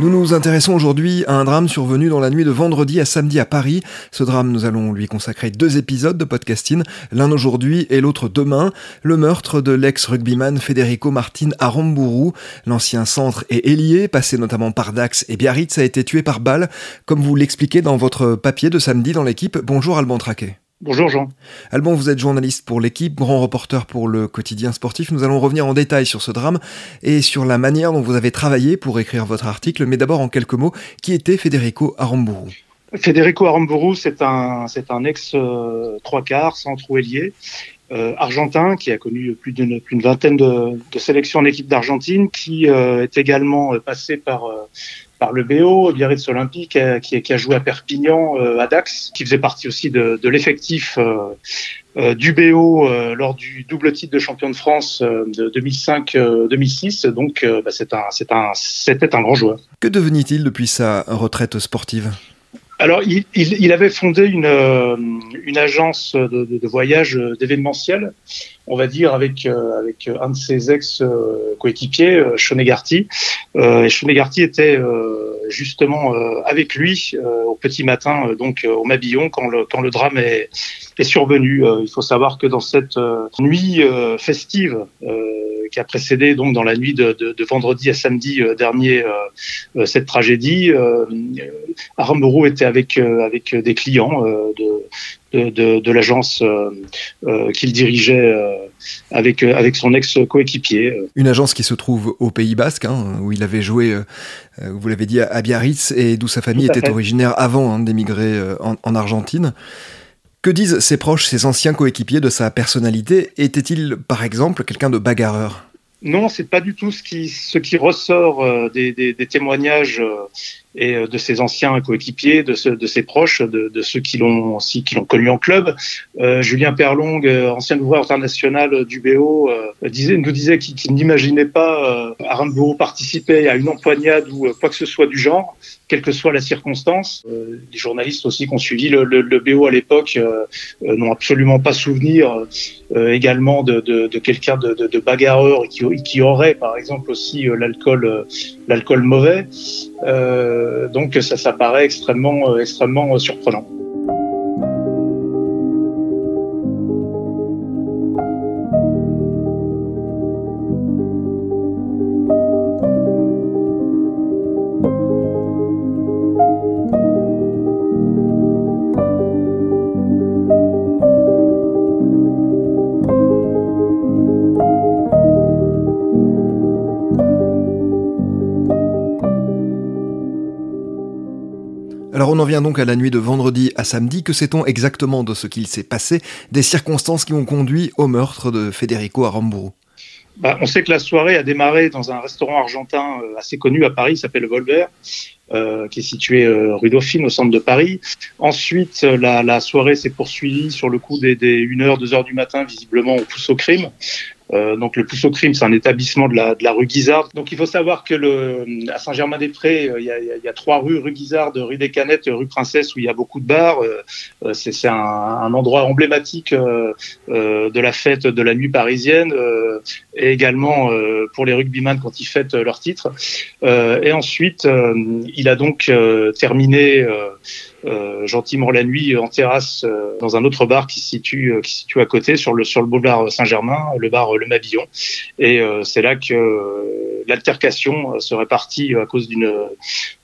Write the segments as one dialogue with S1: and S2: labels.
S1: Nous nous intéressons aujourd'hui à un drame survenu dans la nuit de vendredi à samedi à Paris. Ce drame, nous allons lui consacrer deux épisodes de podcasting, l'un aujourd'hui et l'autre demain. Le meurtre de l'ex-rugbyman Federico Martin à Rambourou. L'ancien centre et ailier, passé notamment par Dax et Biarritz, a été tué par balle, comme vous l'expliquez dans votre papier de samedi dans l'équipe. Bonjour Alban Traquet.
S2: Bonjour Jean.
S1: Alban, vous êtes journaliste pour l'équipe, grand reporter pour le quotidien sportif. Nous allons revenir en détail sur ce drame et sur la manière dont vous avez travaillé pour écrire votre article. Mais d'abord, en quelques mots, qui était Federico Aramburu?
S2: Federico Aramburu, c'est un, c'est un ex euh, trois quarts, centre ou ailier, euh, argentin qui a connu plus d'une, vingtaine de, sélections en équipe d'Argentine, qui euh, est également passé par par le BO, Biarritz Olympique, euh, qui, a joué à Perpignan, euh, à Dax, qui faisait partie aussi de, l'effectif euh, du BO lors du double titre de champion de France de 2005-2006. Donc, bah, c'était un grand joueur.
S1: Que devenait-il depuis sa retraite sportive?
S2: Alors, il, il, il, avait fondé une, une agence de, de, de voyage d'événementiel, on va dire, avec, avec un de ses ex-coéquipiers, Shonegarty. et Shonegarty était justement avec lui au petit matin, donc au Mabillon, quand le, quand le drame est, est survenu. il faut savoir que dans cette nuit festive, qui a précédé donc dans la nuit de, de, de vendredi à samedi dernier cette tragédie, euh, était avec avec des clients de, de, de l'agence qu'il dirigeait avec avec son ex coéquipier.
S1: Une agence qui se trouve au Pays Basque, hein, où il avait joué, vous l'avez dit, à Biarritz et d'où sa famille était originaire avant hein, d'émigrer en, en Argentine. Que disent ses proches, ses anciens coéquipiers de sa personnalité? Était-il, par exemple, quelqu'un de bagarreur?
S2: Non, c'est pas du tout ce qui, ce qui ressort euh, des, des, des, témoignages euh, et euh, de ses anciens coéquipiers, de, de ses proches, de, de ceux qui l'ont aussi qui l'ont connu en club. Euh, Julien Perlong, ancien ouvreur international du BO, disait, nous disait qu'il n'imaginait pas euh, Arambo participer à une empoignade ou quoi que ce soit du genre, quelle que soit la circonstance. les journalistes aussi qui ont suivi le, le, le BO à l'époque n'ont absolument pas souvenir également de, de, quelqu'un de, de, bagarreur qui, qui aurait par exemple aussi l'alcool l'alcool mauvais. Euh, donc ça, ça paraît extrêmement, euh, extrêmement surprenant.
S1: Alors on en vient donc à la nuit de vendredi à samedi. Que sait-on exactement de ce qu'il s'est passé, des circonstances qui ont conduit au meurtre de Federico Aramburu
S2: bah, on sait que la soirée a démarré dans un restaurant argentin euh, assez connu à Paris, s'appelle Volver, euh, qui est situé euh, rue Dauphine au centre de Paris. Ensuite, euh, la, soirée s'est poursuivie sur le coup des, des 1h, 2h du matin, visiblement au pouce au crime. Donc le Pousseau Crime, c'est un établissement de la, de la rue Guizard. Donc il faut savoir que le, à Saint-Germain-des-Prés, il y, a, y a trois rues, rue Guizard, rue des Canettes, rue Princesse, où il y a beaucoup de bars. c'est un, un, endroit emblématique de la fête de la nuit parisienne et également pour les rugbyman quand ils fêtent leur titre. et ensuite, il a donc terminé euh, gentiment la nuit en terrasse euh, dans un autre bar qui se situe euh, qui se situe à côté sur le sur le boulevard Saint-Germain, le bar Le Mabillon. Et c'est là que l'altercation serait partie à cause d'une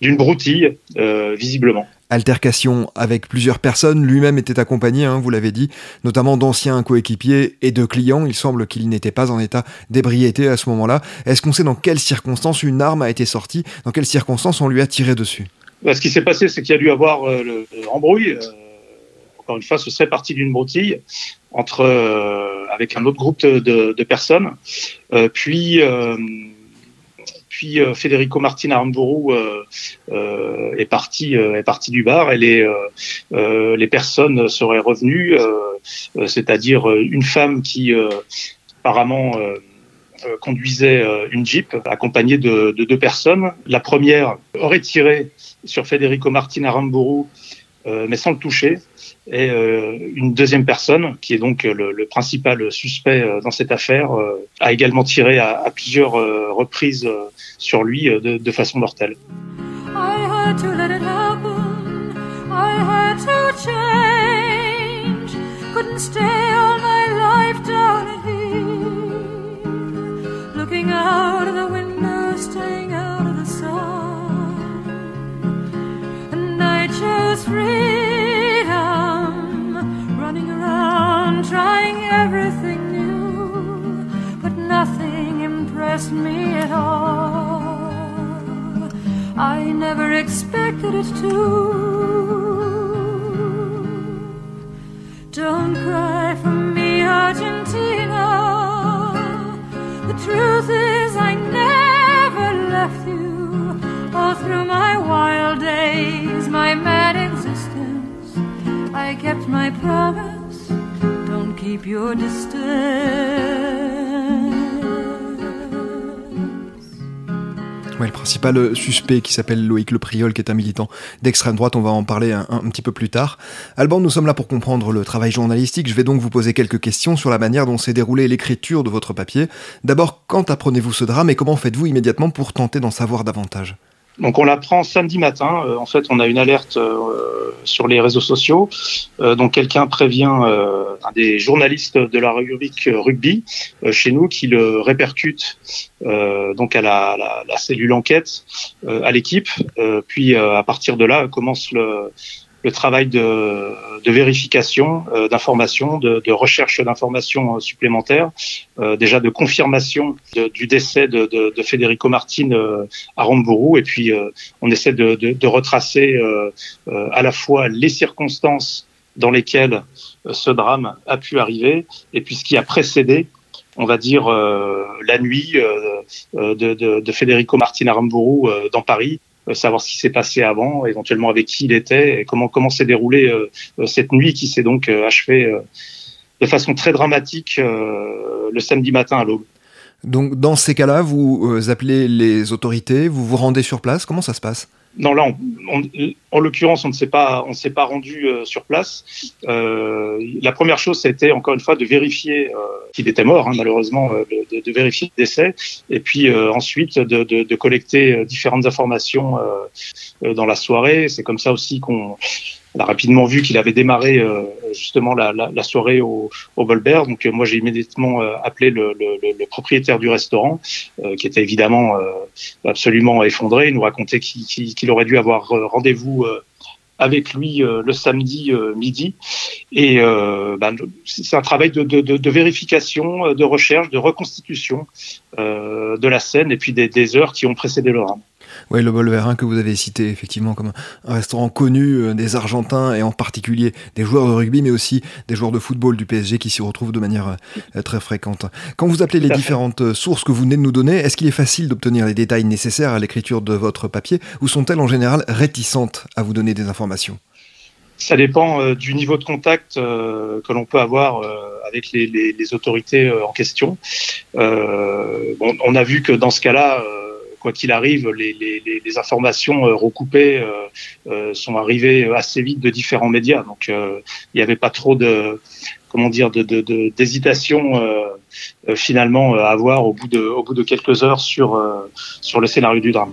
S2: d'une broutille visiblement
S1: altercation avec plusieurs personnes. Lui-même était accompagné, hein, vous l'avez dit, notamment d'anciens coéquipiers et de clients. Il semble qu'il n'était pas en état d'ébriété à ce moment-là. Est-ce qu'on sait dans quelles circonstances une arme a été sortie? Dans quelles circonstances on lui a tiré dessus?
S2: Bah, ce qui s'est passé, c'est qu'il y a dû avoir euh, le, embrouille. Euh, encore une fois, ce serait parti d'une broutille entre euh, avec un autre groupe de, de, de personnes. puis puis Federico Martin Aramburu euh, est parti est parti du bar et les les personnes seraient revenues, c'est-à-dire une femme qui apparemment conduisait une Jeep accompagnée de, de, deux personnes. La première aurait tiré sur Federico Martin Aramburu, euh, mais sans le toucher. Et euh, une deuxième personne, qui est donc le, principal suspect euh, dans cette affaire, euh, a également tiré à, plusieurs euh, reprises sur lui de, de, façon mortelle. I never expected it to. Don't cry for me, Argentina. The truth is, I never left you all through my wild days, my mad existence. I kept my promise. Don't keep your distance. Le principal suspect qui s'appelle Loïc Le Priol, qui est un militant d'extrême droite, on va en parler un, petit peu plus tard. Alban, nous sommes là pour comprendre le travail journalistique. Je vais donc vous poser quelques questions sur la manière dont s'est déroulée l'écriture de votre papier. D'abord, quand apprenez-vous ce drame et comment faites-vous immédiatement pour tenter d'en savoir davantage? Donc on l'apprend samedi matin. Euh, en fait, on a une alerte euh, sur les réseaux sociaux. Euh, donc quelqu'un prévient un des journalistes de la rubrique rugby chez nous qui le répercute donc à la cellule enquête, à l'équipe. puis à partir de là commence le, le travail de, de vérification euh, d'informations, de, de, recherche d'informations euh, supplémentaires, euh, déjà de confirmation du décès de, de Federico Martin à Ramburu, et puis on essaie de, retracer à la fois les circonstances dans lesquelles ce drame a pu arriver, et puis ce qui a précédé on va dire, la nuit de, Federico Martin à Ramburu dans Paris, euh, savoir ce qui s'est passé avant, éventuellement avec qui il était, et comment comment s'est déroulée euh, euh, cette nuit qui s'est donc achevée de façon très dramatique le samedi matin à l'aube.
S1: Donc dans ces cas-là, vous appelez les autorités, vous vous rendez sur place, comment ça se passe?
S2: Non, là, en l'occurrence, on ne s'est pas, on s'est pas rendu euh, sur place. Euh, la première chose, c'était encore une fois de vérifier euh, qu'il était mort, hein, malheureusement, de, de, vérifier le décès, et puis ensuite de, de, de, collecter différentes informations dans la soirée. C'est comme ça aussi qu'on on a rapidement vu qu'il avait démarré euh, justement la, la, la, soirée au, au Bolbert. Donc euh, moi j'ai immédiatement euh, appelé le, le, le, propriétaire du restaurant, qui était évidemment absolument effondré. Il nous racontait qu'il aurait dû avoir rendez-vous avec lui le samedi midi. Et ben, c'est un travail de, de, de, vérification, de recherche, de reconstitution de la scène et puis des, des heures qui ont précédé le drame.
S1: Oui, le Bolverin que vous avez cité effectivement comme un restaurant connu euh, des Argentins et en particulier des joueurs de rugby, mais aussi des joueurs de football du PSG qui s'y retrouvent de manière euh, très fréquente. Quand vous appelez les différentes euh, sources que vous venez de nous donner, est-ce qu'il est facile d'obtenir les détails nécessaires à l'écriture de votre papier ou sont-elles en général réticentes à vous donner des informations?
S2: Ça dépend du niveau de contact que l'on peut avoir avec les, les, les autorités en question. Bon, on a vu que dans ce cas-là, quoi qu'il arrive, les, les, les, informations recoupées sont arrivées assez vite de différents médias. Donc, il n'y avait pas trop de, comment dire, d'hésitation finalement à avoir au bout de, au bout de quelques heures sur, sur le scénario du drame.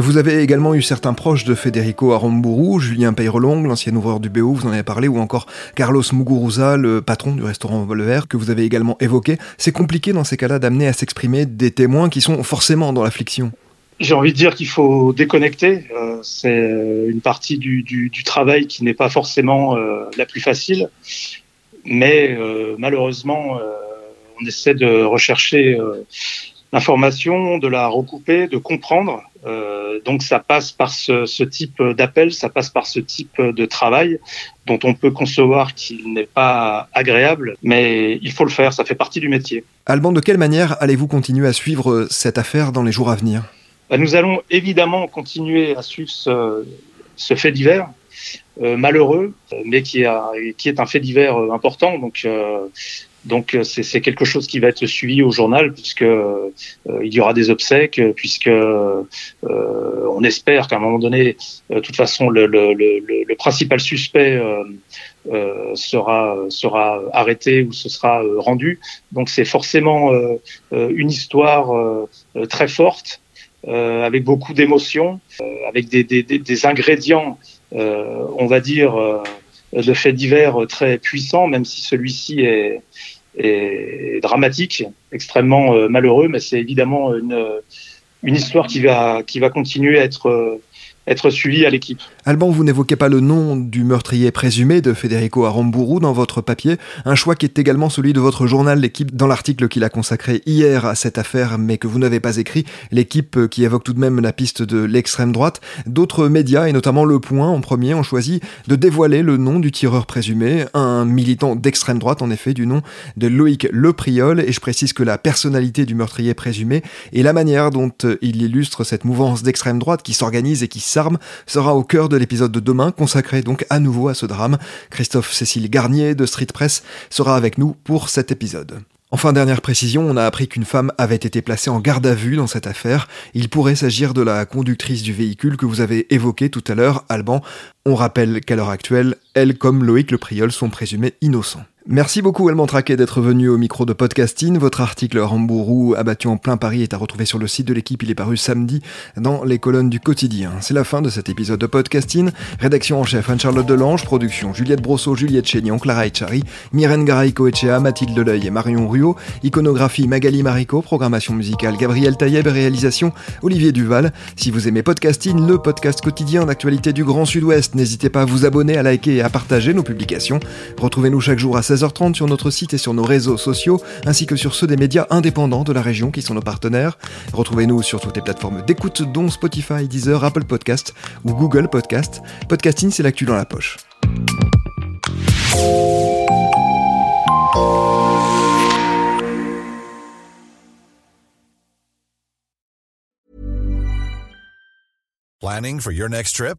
S1: Vous avez également eu certains proches de Federico Aramburu, Julien Peyrelong, l'ancien ouvreur du BO, vous en avez parlé, ou encore Carlos Muguruza, le patron du restaurant Volver, que vous avez également évoqué. C'est compliqué dans ces cas-là d'amener à s'exprimer des témoins qui sont forcément dans l'affliction.
S2: J'ai envie de dire qu'il faut déconnecter. Euh, c'est une partie du, travail qui n'est pas forcément euh, la plus facile, mais euh, malheureusement, on essaie de rechercher l'information, de la recouper, de comprendre. Euh, donc ça passe par ce, ce type d'appel, ça passe par ce type de travail dont on peut concevoir qu'il n'est pas agréable, mais il faut le faire, ça fait partie du métier.
S1: Alban, de quelle manière allez-vous continuer à suivre cette affaire dans les jours à venir?
S2: Bah, Nous allons évidemment continuer à suivre ce, ce fait divers. Euh, malheureux, mais qui, a, qui est un fait divers important. Donc, euh, donc euh, c'est quelque chose qui va être suivi au journal puisque euh, il y aura des obsèques, puisque euh, on espère qu'à un moment donné, de toute façon, le, le, le, le principal suspect sera sera arrêté ou ce sera rendu. Donc c'est forcément une histoire très forte, avec beaucoup d'émotions, avec des, des, des, ingrédients, on va dire de faits divers très puissants, même si celui-ci est, est dramatique, extrêmement euh, malheureux, mais c'est évidemment une, une histoire qui va, qui va continuer à être, euh, être suivie à l'équipe.
S1: Alban, vous n'évoquez pas le nom du meurtrier présumé de Federico Aramburu dans votre papier, un choix qui est également celui de votre journal L'équipe dans l'article qu'il a consacré hier à cette affaire mais que vous n'avez pas écrit, l'équipe qui évoque tout de même la piste de l'extrême droite. D'autres médias et notamment Le Point en premier ont choisi de dévoiler le nom du tireur présumé, un militant d'extrême droite en effet du nom de Loïc Lepriol et je précise que la personnalité du meurtrier présumé et la manière dont il illustre cette mouvance d'extrême droite qui s'organise et qui sera au cœur de l'épisode de demain, consacré donc à nouveau à ce drame. Christophe Cécile Garnier de Street Press sera avec nous pour cet épisode. Enfin, dernière précision, on a appris qu'une femme avait été placée en garde à vue dans cette affaire. Il pourrait s'agir de la conductrice du véhicule que vous avez évoqué tout à l'heure, Alban. On rappelle qu'à l'heure actuelle, elle comme Loïc Le Priol sont présumés innocents. Merci beaucoup Elman Traquet d'être venu au micro de Podcasting. Votre article Rambourou abattu en plein Paris est à retrouver sur le site de l'équipe. Il est paru samedi dans les colonnes du quotidien. C'est la fin de cet épisode de Podcasting. Rédaction en chef Anne-Charlotte Delange, production Juliette Brosseau, Juliette Chénion, Clara Echari, Myrène Garaïco Echea, Mathilde Deleuil et Marion Ruot, iconographie Magali Marico, programmation musicale Gabriel Taïeb réalisation Olivier Duval. Si vous aimez Podcasting, le podcast quotidien d'actualité du Grand Sud-Ouest, n'hésitez pas à vous abonner, à liker et à partager nos publications. Retrouvez-nous chaque jour à 16 16h30 sur notre site et sur nos réseaux sociaux, ainsi que sur ceux des médias indépendants de la région qui sont nos partenaires. Retrouvez-nous sur toutes les plateformes d'écoute, dont Spotify, Deezer, Apple Podcast ou Google Podcast. Podcasting, c'est l'actu dans la poche.
S3: Planning for your next trip?